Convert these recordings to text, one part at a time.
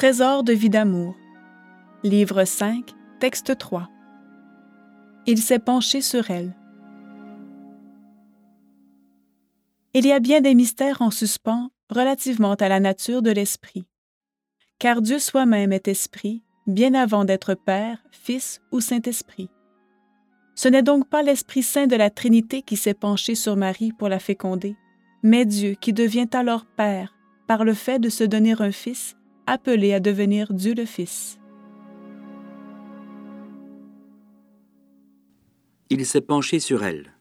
Trésor de vie d'amour. Livre 5, texte 3. Il s'est penché sur elle. Il y a bien des mystères en suspens relativement à la nature de l'esprit. Car Dieu soi-même est esprit, bien avant d'être Père, Fils ou Saint-Esprit. Ce n'est donc pas l'Esprit Saint de la Trinité qui s'est penché sur Marie pour la féconder, mais Dieu qui devient alors Père par le fait de se donner un Fils, appelé à devenir Dieu le Fils. Il s'est penché sur elle.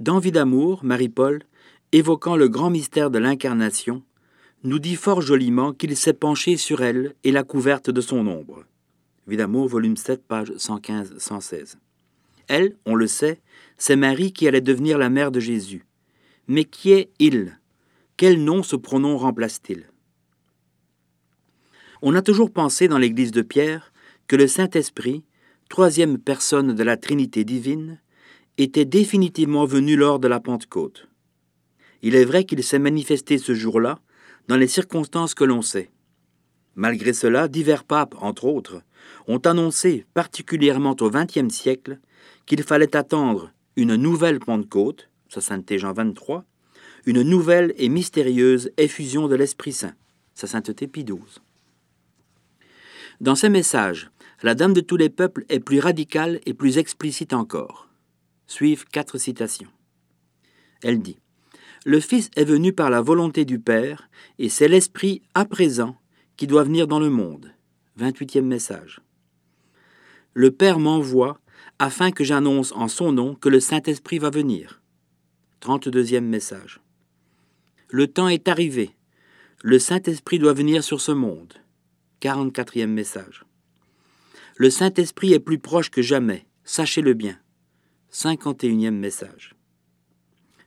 Dans Vie d'amour, Marie-Paul, évoquant le grand mystère de l'incarnation, nous dit fort joliment qu'il s'est penché sur elle et la couverte de son ombre. Vie d'amour, volume 7, page 115-116. Elle, on le sait, c'est Marie qui allait devenir la mère de Jésus. Mais qui est il Quel nom ce pronom remplace-t-il? On a toujours pensé dans l'Église de Pierre que le Saint-Esprit, troisième personne de la Trinité divine, était définitivement venu lors de la Pentecôte. Il est vrai qu'il s'est manifesté ce jour-là dans les circonstances que l'on sait. Malgré cela, divers papes, entre autres, ont annoncé, particulièrement au XXe siècle, qu'il fallait attendre une nouvelle Pentecôte, sa sainteté Jean 23, une nouvelle et mystérieuse effusion de l'Esprit Saint, sa sainteté Pie. Dans ces messages, la Dame de tous les peuples est plus radicale et plus explicite encore. Suivent quatre citations. Elle dit Le Fils est venu par la volonté du Père, et c'est l'Esprit à présent qui doit venir dans le monde. 28e message. Le Père m'envoie afin que j'annonce en son nom que le Saint-Esprit va venir. 32e message. Le temps est arrivé. Le Saint-Esprit doit venir sur ce monde. 44e message. Le Saint-Esprit est plus proche que jamais, sachez-le bien. 51e message.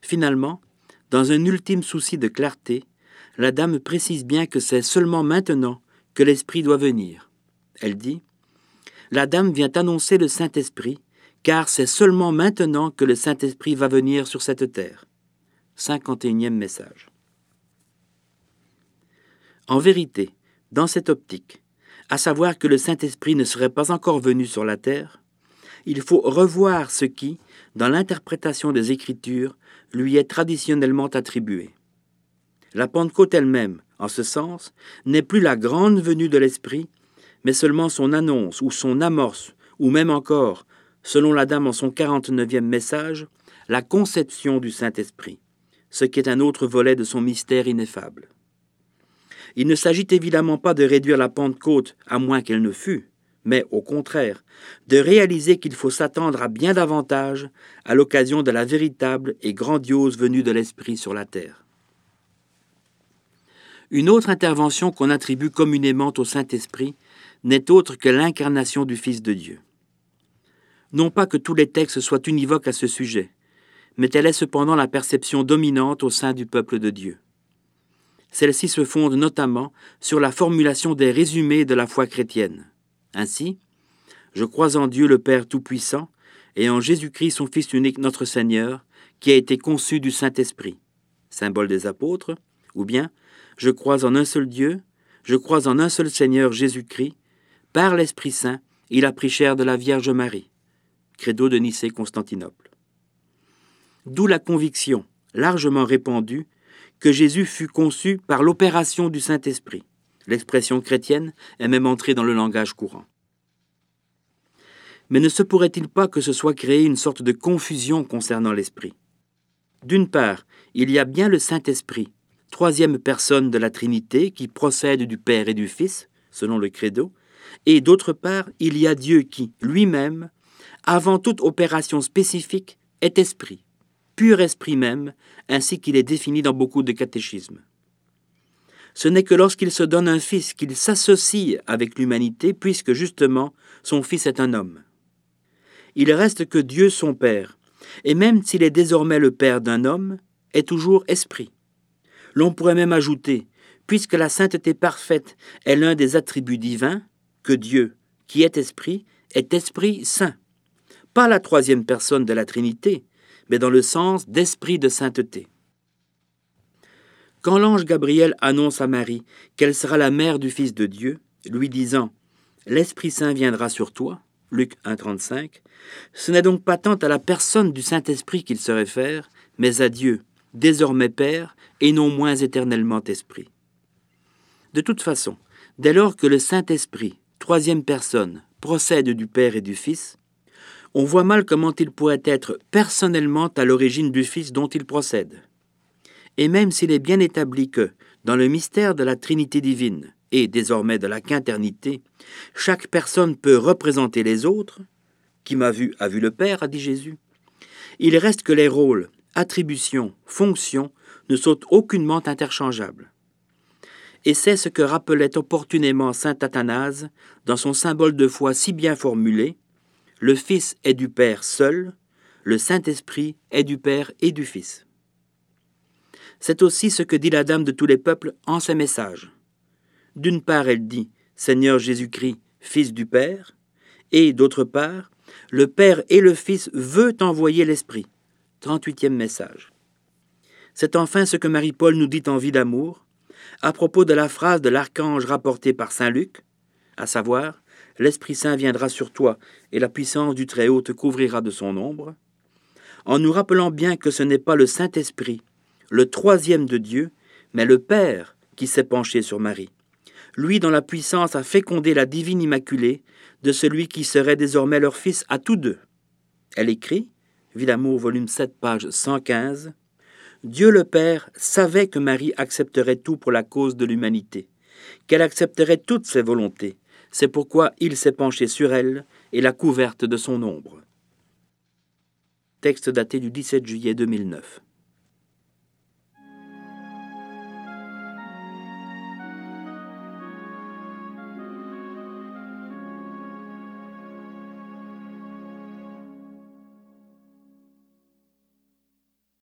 Finalement, dans un ultime souci de clarté, la dame précise bien que c'est seulement maintenant que l'Esprit doit venir. Elle dit La dame vient annoncer le Saint-Esprit, car c'est seulement maintenant que le Saint-Esprit va venir sur cette terre. 51e message. En vérité, dans cette optique, à savoir que le Saint-Esprit ne serait pas encore venu sur la terre, il faut revoir ce qui, dans l'interprétation des Écritures, lui est traditionnellement attribué. La Pentecôte elle-même, en ce sens, n'est plus la grande venue de l'Esprit, mais seulement son annonce ou son amorce, ou même encore, selon la dame en son 49e message, la conception du Saint-Esprit, ce qui est un autre volet de son mystère ineffable. Il ne s'agit évidemment pas de réduire la Pentecôte à moins qu'elle ne fût, mais au contraire, de réaliser qu'il faut s'attendre à bien davantage à l'occasion de la véritable et grandiose venue de l'Esprit sur la terre. Une autre intervention qu'on attribue communément au Saint-Esprit n'est autre que l'incarnation du Fils de Dieu. Non pas que tous les textes soient univoques à ce sujet, mais telle est cependant la perception dominante au sein du peuple de Dieu. Celle-ci se fonde notamment sur la formulation des résumés de la foi chrétienne. Ainsi, je crois en Dieu le Père Tout-Puissant et en Jésus-Christ son Fils unique notre Seigneur, qui a été conçu du Saint-Esprit, symbole des apôtres, ou bien je crois en un seul Dieu, je crois en un seul Seigneur Jésus-Christ, par l'Esprit Saint, il a pris chair de la Vierge Marie. Credo de Nicée-Constantinople. D'où la conviction, largement répandue, que Jésus fut conçu par l'opération du Saint-Esprit. L'expression chrétienne est même entrée dans le langage courant. Mais ne se pourrait-il pas que ce soit créé une sorte de confusion concernant l'Esprit? D'une part, il y a bien le Saint-Esprit, troisième personne de la Trinité qui procède du Père et du Fils, selon le credo, et d'autre part, il y a Dieu qui, lui-même, avant toute opération spécifique, est esprit, pur esprit même, ainsi qu'il est défini dans beaucoup de catéchismes. Ce n'est que lorsqu'il se donne un fils qu'il s'associe avec l'humanité, puisque justement son fils est un homme. Il reste que Dieu son Père, et même s'il est désormais le Père d'un homme, est toujours esprit. L'on pourrait même ajouter, puisque la sainteté parfaite est l'un des attributs divins, que Dieu, qui est esprit, est esprit saint. Pas la troisième personne de la Trinité, mais dans le sens d'esprit de sainteté. Quand l'ange Gabriel annonce à Marie qu'elle sera la mère du Fils de Dieu, lui disant L'Esprit Saint viendra sur toi, Luc 1,35, ce n'est donc pas tant à la personne du Saint-Esprit qu'il se réfère, mais à Dieu, désormais Père, et non moins éternellement Esprit. De toute façon, dès lors que le Saint-Esprit, troisième personne, procède du Père et du Fils, on voit mal comment il pourrait être personnellement à l'origine du Fils dont il procède. Et même s'il est bien établi que, dans le mystère de la Trinité divine et désormais de la quinternité, chaque personne peut représenter les autres, qui m'a vu a vu le Père, a dit Jésus, il reste que les rôles, attributions, fonctions ne sont aucunement interchangeables. Et c'est ce que rappelait opportunément saint Athanase dans son symbole de foi si bien formulé Le Fils est du Père seul, le Saint-Esprit est du Père et du Fils. C'est aussi ce que dit la Dame de tous les peuples en ses messages. D'une part, elle dit Seigneur Jésus-Christ, Fils du Père, et d'autre part, le Père et le Fils veut envoyer l'Esprit. 38e message. C'est enfin ce que Marie-Paul nous dit en vie d'amour, à propos de la phrase de l'archange rapportée par Saint Luc, à savoir L'Esprit Saint viendra sur toi, et la puissance du Très-Haut te couvrira de son ombre, en nous rappelant bien que ce n'est pas le Saint-Esprit, le troisième de Dieu, mais le Père qui s'est penché sur Marie. Lui dont la puissance a fécondé la divine Immaculée de celui qui serait désormais leur fils à tous deux. Elle écrit, Vie d'amour, volume 7, page 115, Dieu le Père savait que Marie accepterait tout pour la cause de l'humanité, qu'elle accepterait toutes ses volontés. C'est pourquoi il s'est penché sur elle et l'a couverte de son ombre. Texte daté du 17 juillet 2009.